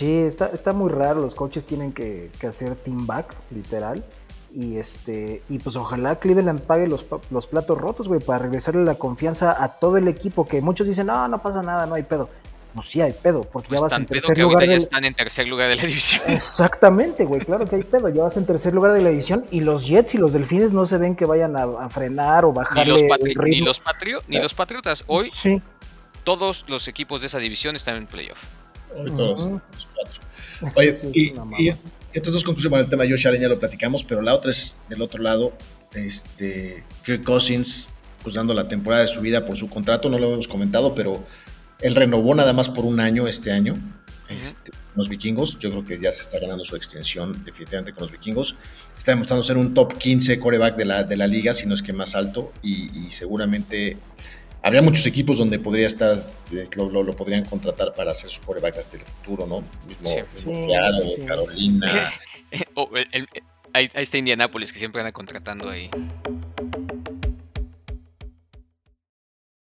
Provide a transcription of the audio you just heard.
Sí, está, está muy raro. Los coaches tienen que, que hacer team back, literal. Y este, y pues ojalá Cleveland pague los, los platos rotos, güey, para regresarle la confianza a todo el equipo. Que muchos dicen, no, no pasa nada, no hay pedo. Pues sí hay pedo, porque ya Pues vas en tercer que lugar. ahorita ya del- están en tercer lugar de la división. Exactamente, güey, claro que hay pedo. Ya vas en tercer lugar de la división y los Jets y los Delfines no se ven que vayan a, a frenar o Ni patri- ni, ritmo. los patrio- ni los Patriotas. Hoy Sí. todos los equipos de esa división están en playoff. Hoy todos. Oye, Sí, y, y estas dos conclusiones, bueno, el tema de Josh Allen ya lo platicamos, pero la otra es del otro lado, este, Kirk Cousins, pues dando la temporada de su vida por su contrato, no lo hemos comentado, pero él renovó nada más por un año este año. este, los vikingos, yo creo que ya se está ganando su extensión definitivamente con los vikingos. Está demostrando ser un top 15 coreback de la, de la liga, si no es que más alto, y, y seguramente habría muchos equipos donde podría estar, eh, lo, lo- lo podrían contratar para hacer su coreback hasta el futuro, ¿no? Mismo, Sí. mismo Sí, Seattle, sí. Carolina. Oh, el- el- ahí, ahí está Indianapolis, que siempre anda contratando ahí.